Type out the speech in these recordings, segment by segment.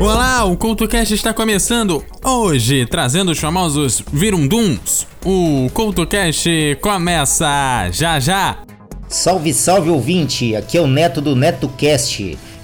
Olá, o CoutoCast está começando hoje, trazendo os famosos Virunduns. O CoutoCast começa já já. Salve, salve ouvinte, aqui é o Neto do NetoCast.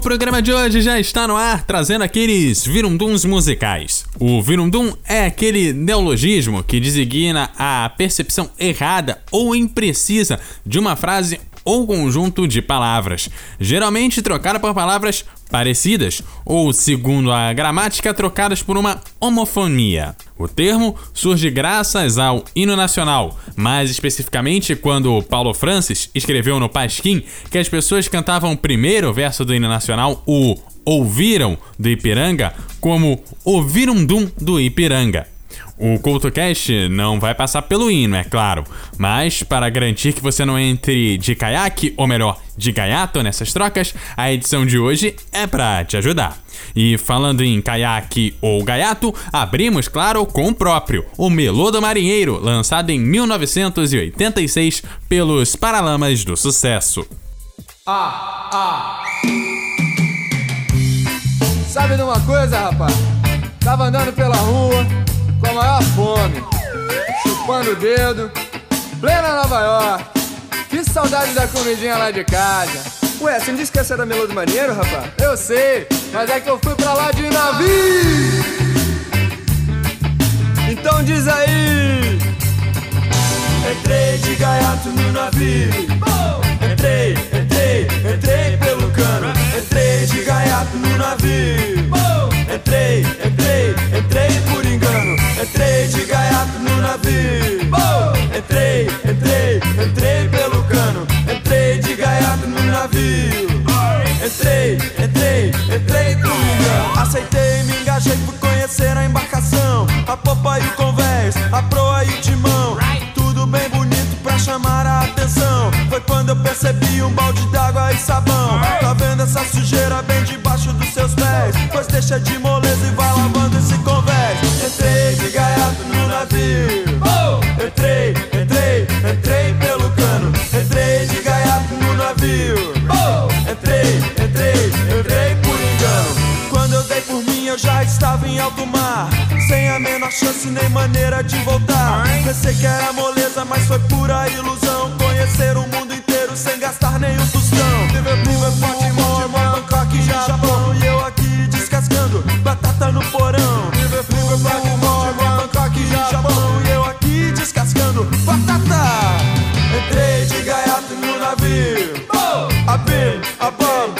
O programa de hoje já está no ar, trazendo aqueles virunduns musicais. O virundum é aquele neologismo que designa a percepção errada ou imprecisa de uma frase ou conjunto de palavras, geralmente trocada por palavras parecidas ou, segundo a gramática, trocadas por uma homofonia. O termo surge graças ao hino nacional, mais especificamente quando Paulo Francis escreveu no Pasquim que as pessoas cantavam primeiro o verso do hino nacional, o ouviram do Ipiranga, como ouviram dum do Ipiranga. O CoutoCast não vai passar pelo hino, é claro, mas para garantir que você não entre de caiaque, ou melhor, de gaiato nessas trocas, a edição de hoje é para te ajudar. E falando em caiaque ou gaiato, abrimos, claro, com o próprio, o Melô do Marinheiro, lançado em 1986 pelos Paralamas do Sucesso. Ah, ah. Sabe de uma coisa, rapaz? Tava andando pela rua maior fome, chupando o dedo, plena Nova York. Que saudade da comidinha lá de casa. Ué, você não disse que essa era Melô do Marinheiro, rapaz? Eu sei, mas é que eu fui pra lá de navio. Então diz aí. Entrei de gaiato no navio. Entrei, entrei, entrei pelo cano. Entrei de gaiato no navio. Entrei, entrei, entrei por de gaiato no navio. Entrei, entrei, entrei pelo cano. Entrei de gaiato no navio. Entrei, entrei, entrei por engano. Aceitei, me engajei, fui conhecer a embarcação. A popa e o convés, a proa e o timão. Tudo bem bonito pra chamar a atenção. Foi quando eu percebi um balde d'água e sabão. Tá vendo essa sujeira bem debaixo dos seus pés? Pois deixa de moleza estava em alto mar. Sem a menor chance nem maneira de voltar. Pensei que era moleza, mas foi pura ilusão. Conhecer o mundo inteiro sem gastar nenhum tostão. Liverpool, Baltimore, Bangkok, Japão. E eu aqui descascando batata no porão. Liverpool, Baltimore, Bangkok, Japão. E eu aqui descascando batata. Entrei de gaiato no navio. Abim, abam, entrei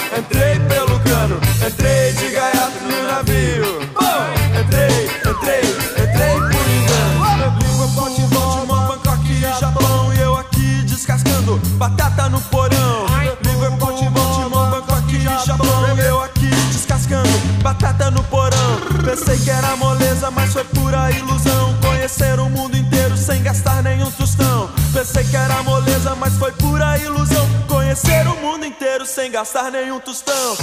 Pensei que era moleza, mas foi pura ilusão. Conhecer o mundo inteiro sem gastar nenhum tostão. Pensei que era moleza, mas foi pura ilusão. Conhecer o mundo inteiro sem gastar nenhum tostão.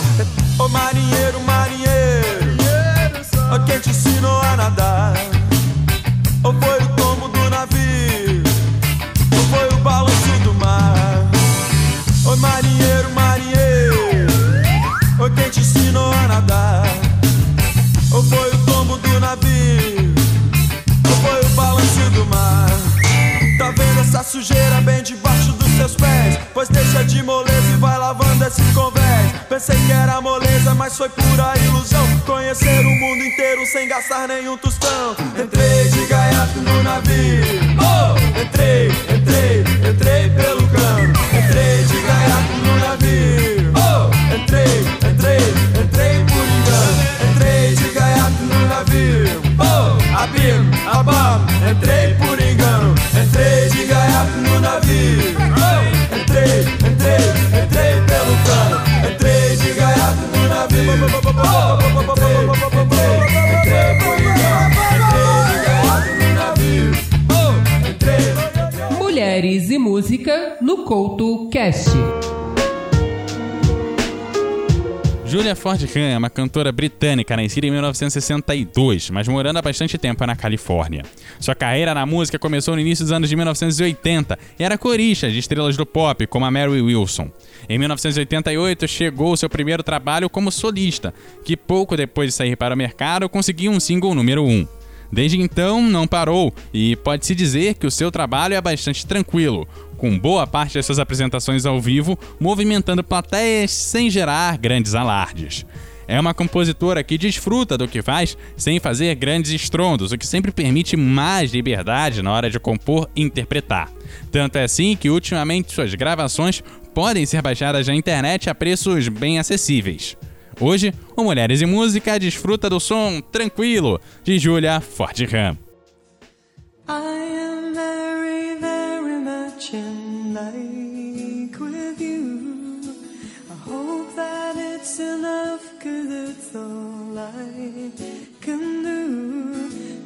Ô marinheiro, marinheiro, ó quem te ensinou a nadar? Mas foi pura ilusão. Conhecer o mundo inteiro sem gastar nenhum tostão. Entrei de gaiato no navio. Entrei, entrei, Ford Kahn é uma cantora britânica nascida em 1962, mas morando há bastante tempo na Califórnia. Sua carreira na música começou no início dos anos de 1980 e era corista de estrelas do pop, como a Mary Wilson. Em 1988 chegou seu primeiro trabalho como solista, que pouco depois de sair para o mercado conseguiu um single número 1. Desde então, não parou e pode-se dizer que o seu trabalho é bastante tranquilo, com boa parte das suas apresentações ao vivo movimentando plateias sem gerar grandes alardes. É uma compositora que desfruta do que faz sem fazer grandes estrondos, o que sempre permite mais liberdade na hora de compor e interpretar. Tanto é assim que ultimamente suas gravações podem ser baixadas na internet a preços bem acessíveis. Hoje, o Mulheres e Música desfruta do som tranquilo de Julia Fordham. I like with you. I hope that it's enough, cause it's all I can do.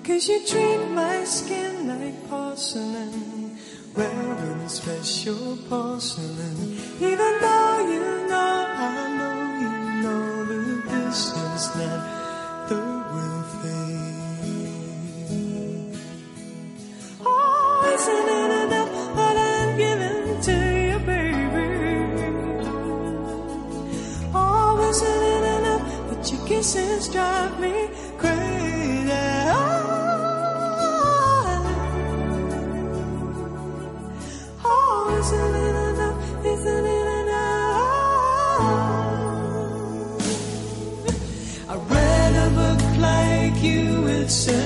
Cause you treat my skin like porcelain, done special porcelain. Even though you know, I know you know that this is not the real thing. Oh, isn't it kisses drive me crazy? Oh, oh isn't it enough? Isn't it enough? I read a book like you, it says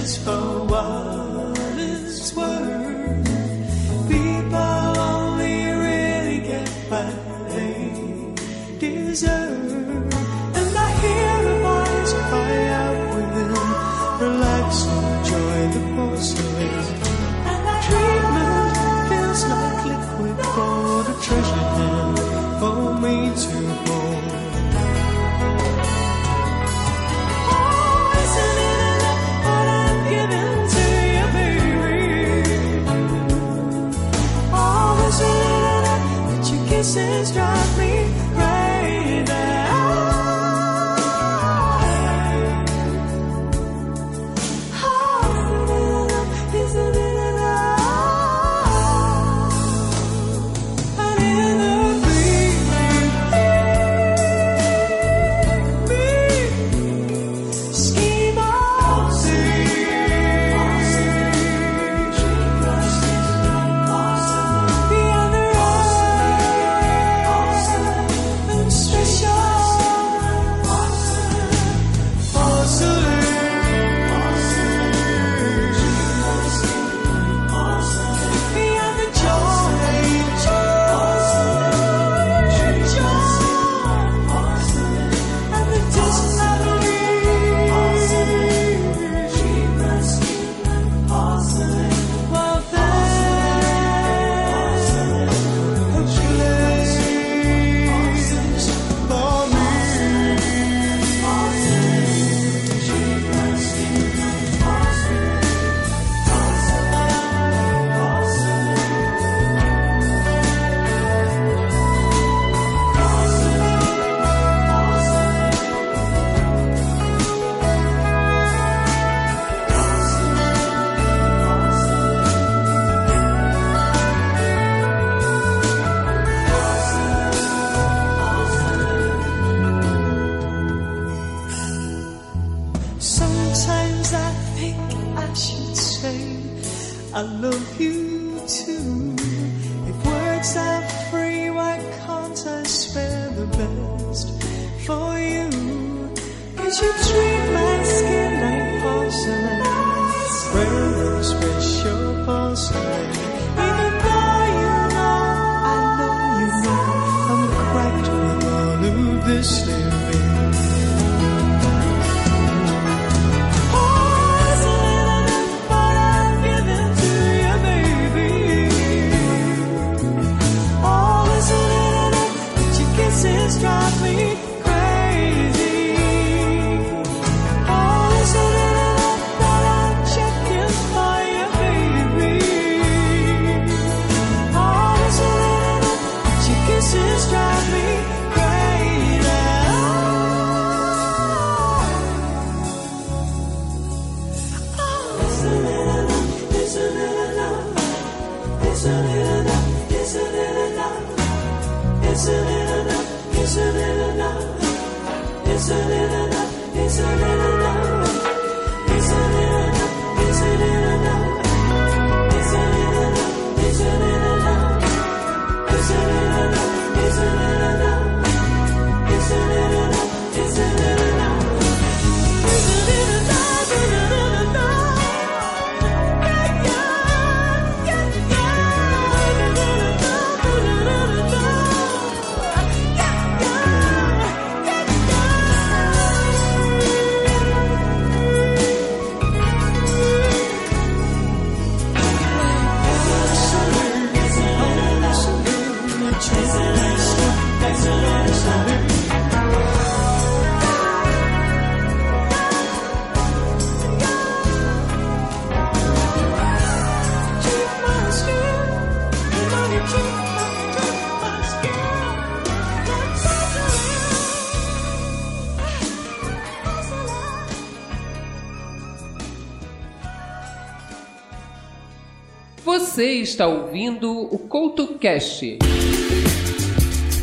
está ouvindo o CoutoCast.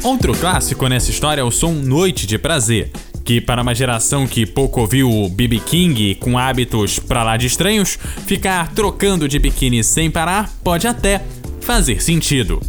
Outro clássico nessa história é o som Noite de Prazer, que para uma geração que pouco ouviu o BB King com hábitos pra lá de estranhos, ficar trocando de biquíni sem parar pode até fazer sentido.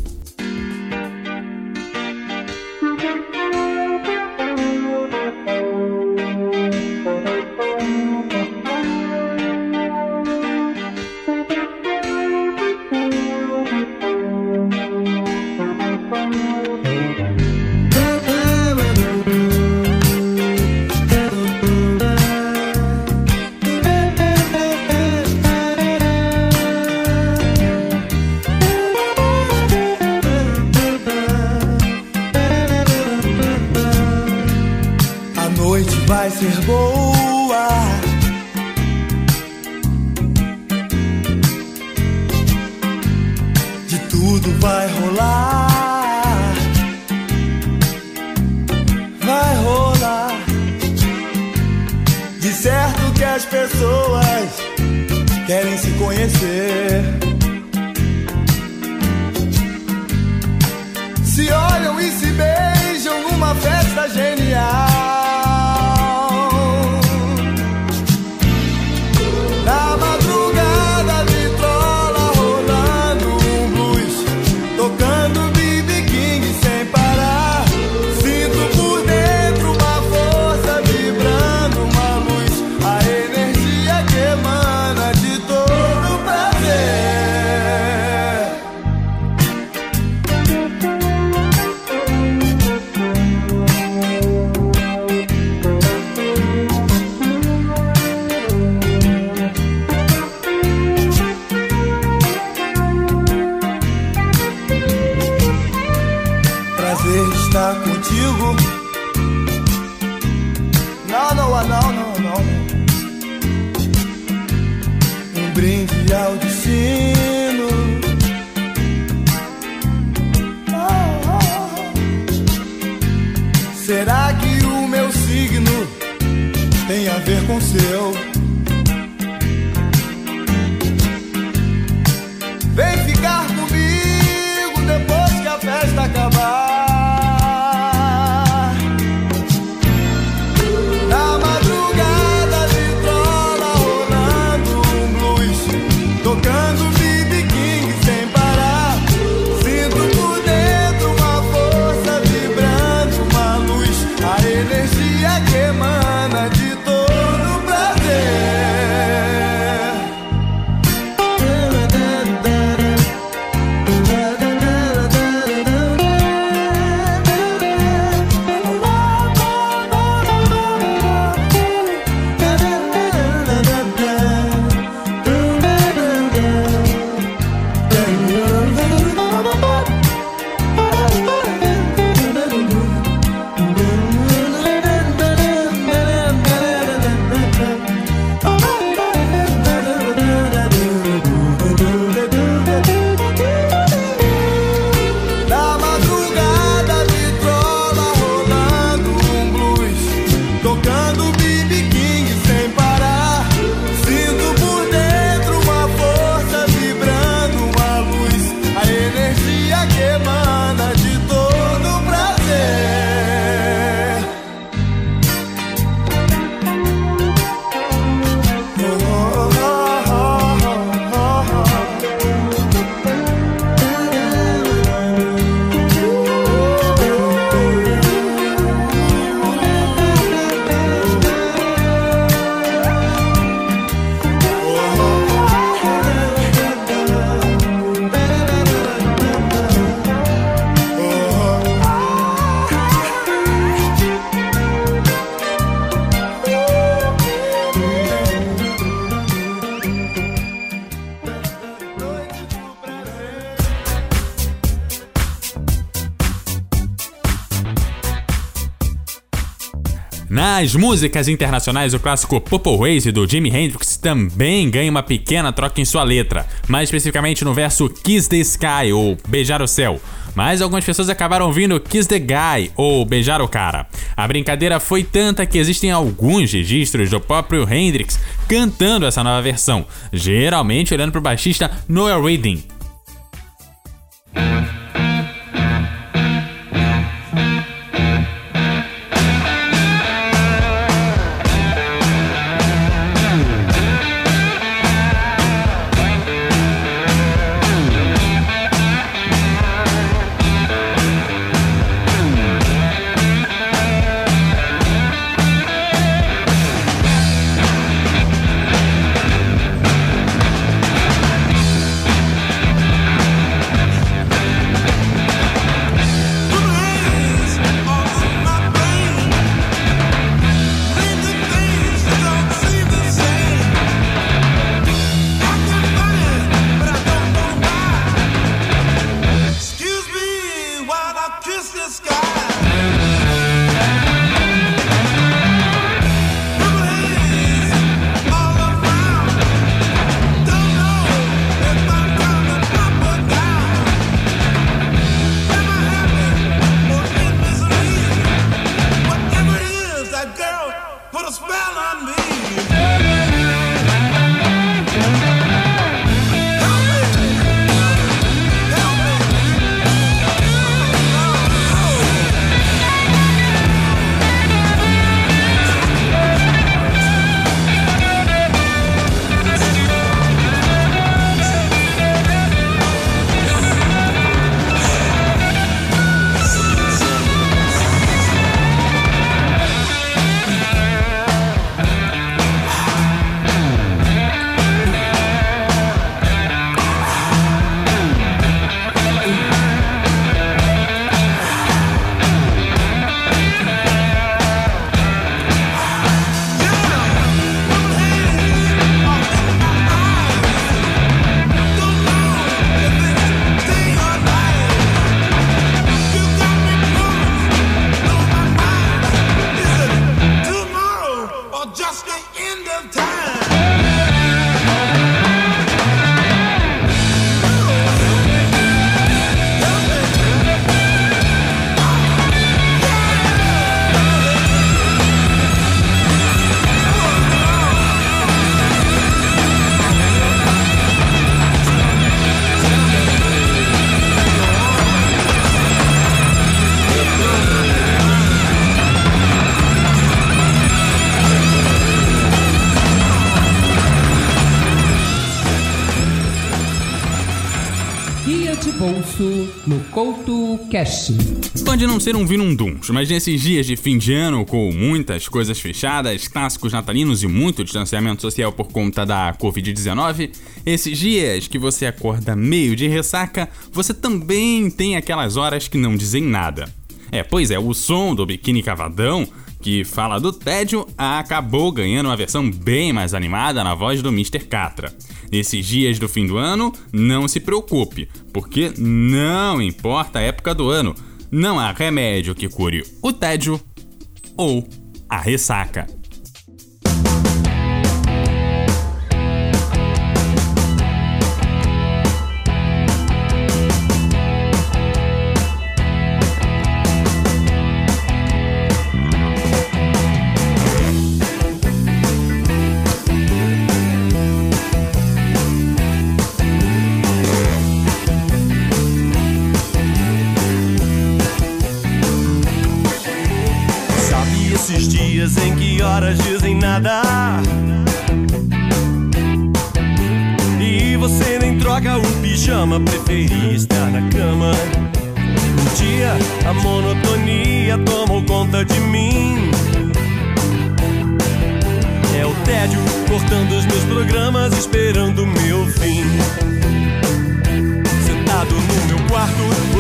Nas músicas internacionais, o clássico Purple Haze do Jimi Hendrix também ganha uma pequena troca em sua letra, mais especificamente no verso Kiss the Sky ou Beijar o Céu. Mas algumas pessoas acabaram ouvindo Kiss the Guy ou Beijar o Cara. A brincadeira foi tanta que existem alguns registros do próprio Hendrix cantando essa nova versão, geralmente olhando para o baixista Noel Reading. No Couto Cash. Pode não ser um vinunduns, mas nesses dias de fim de ano, com muitas coisas fechadas, clássicos natalinos e muito distanciamento social por conta da Covid-19, esses dias que você acorda meio de ressaca, você também tem aquelas horas que não dizem nada. É, pois é, o som do Biquíni Cavadão, que fala do tédio, acabou ganhando uma versão bem mais animada na voz do Mr. Catra. Nesses dias do fim do ano, não se preocupe, porque não importa a época do ano, não há remédio que cure o tédio ou a ressaca. Esses dias em que horas dizem nada? E você nem troca o pijama, preferia estar na cama. Um dia a monotonia tomou conta de mim. É o tédio cortando os meus programas, esperando o meu fim. Sentado no meu quarto,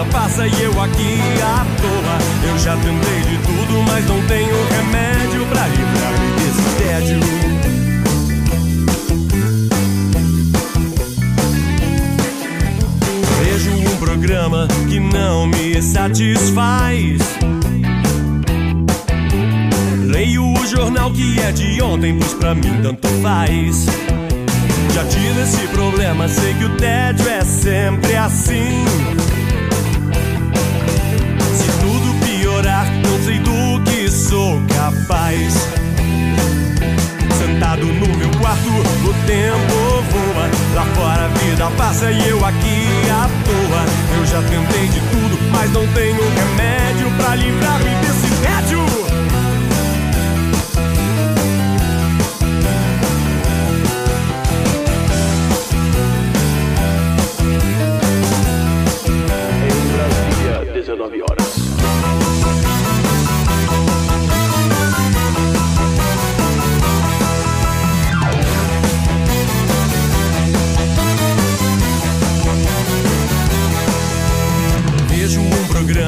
vida passa e eu aqui à toa. Eu já tentei de tudo, mas não tenho remédio pra livrar-me desse tédio. Vejo um programa que não me satisfaz. Leio o jornal que é de ontem, pois pra mim tanto faz. Já tive esse problema, sei que o tédio é sempre assim. Capaz. Sentado no meu quarto, o tempo voa. Lá fora a vida passa e eu aqui à toa. Eu já tentei de tudo, mas não tenho remédio pra livrar-me desse tédio. Brasília, 19 horas.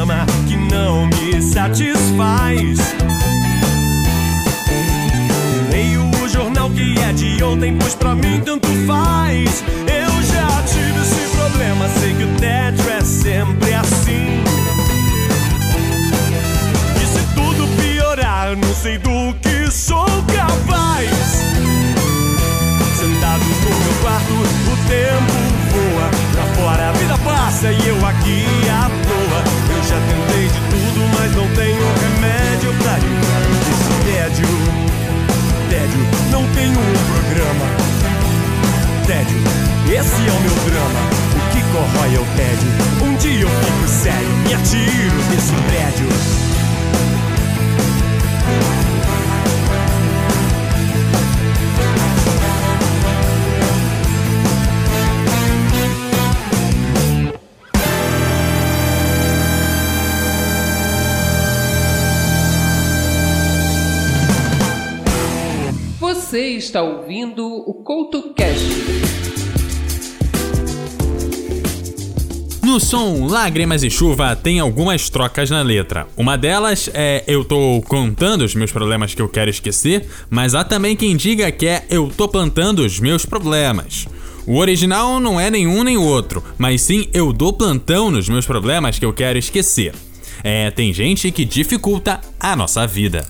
Programa que não me satisfaz. Leio o jornal que é de ontem, pois pra mim tanto faz. Eu já tive esse problema, sei que o tédio é sempre assim. E se tudo piorar, não sei do que sou capaz. Sentado no meu quarto, o tempo voa. Lá fora a vida passa e eu aqui. Eu já tentei de tudo, mas não tenho remédio pra livrar desse tédio. Tédio, não tenho um programa. Tédio, esse é o meu drama. O que corrói é o tédio. Um dia eu fico sério, me atiro desse prédio. Você está ouvindo o CoutoCast. No som Lágrimas e Chuva tem algumas trocas na letra. Uma delas é eu tô contando os meus problemas que eu quero esquecer, mas há também quem diga que é eu tô plantando os meus problemas. O original não é nenhum nem outro, mas sim eu dou plantão nos meus problemas que eu quero esquecer. É, tem gente que dificulta a nossa vida.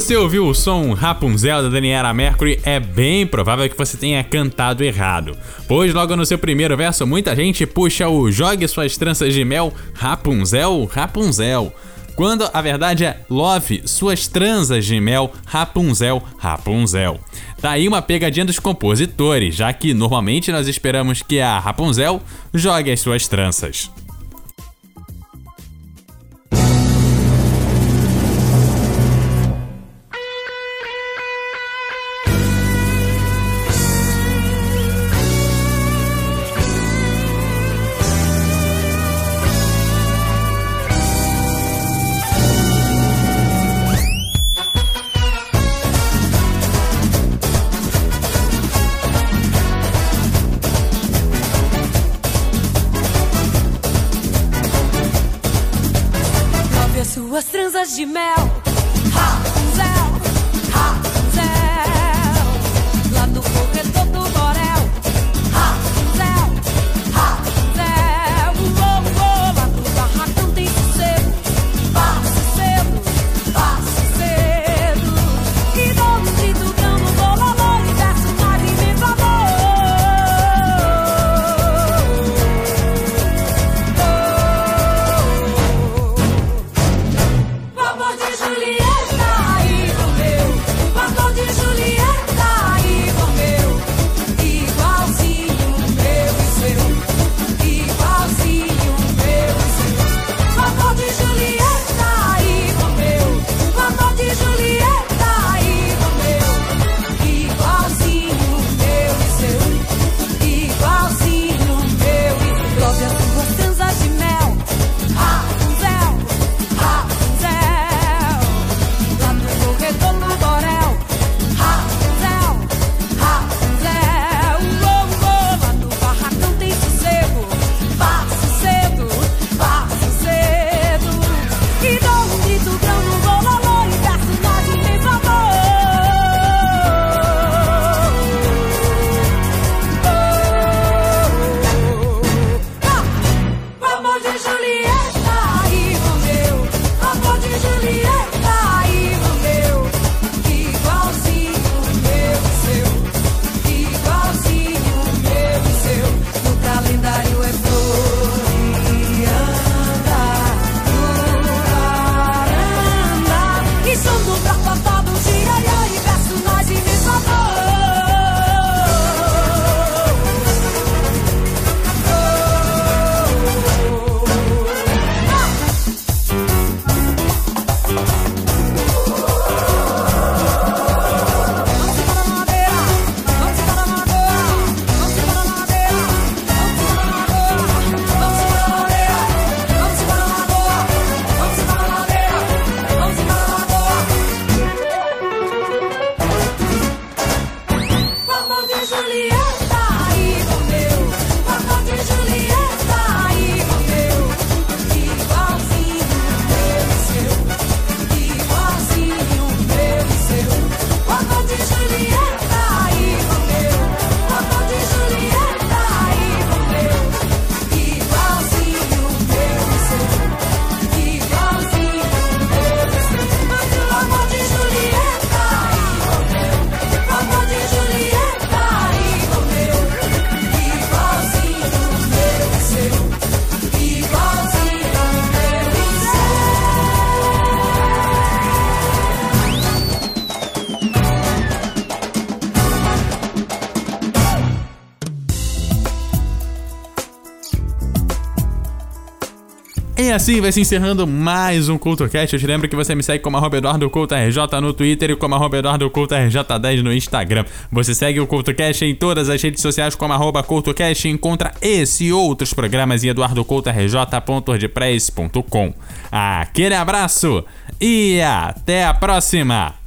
Você ouviu o som Rapunzel da Daniela Mercury, é bem provável que você tenha cantado errado. Pois logo no seu primeiro verso, muita gente puxa o Jogue suas tranças de mel, Rapunzel, Rapunzel. Quando a verdade é Love, suas tranças de mel, Rapunzel, Rapunzel. Tá aí uma pegadinha dos compositores, já que normalmente nós esperamos que a Rapunzel jogue as suas tranças. Assim vai se encerrando mais um CultoCast. Eu te lembro que você me segue como arroba Eduardo RJ no Twitter e como arroba Eduardo Couto RJ10 no Instagram. Você segue o CultoCast em todas as redes sociais como arroba CultoCast e encontra esse e outros programas em eduardocoutorj.wordpress.com. Aquele abraço e até a próxima!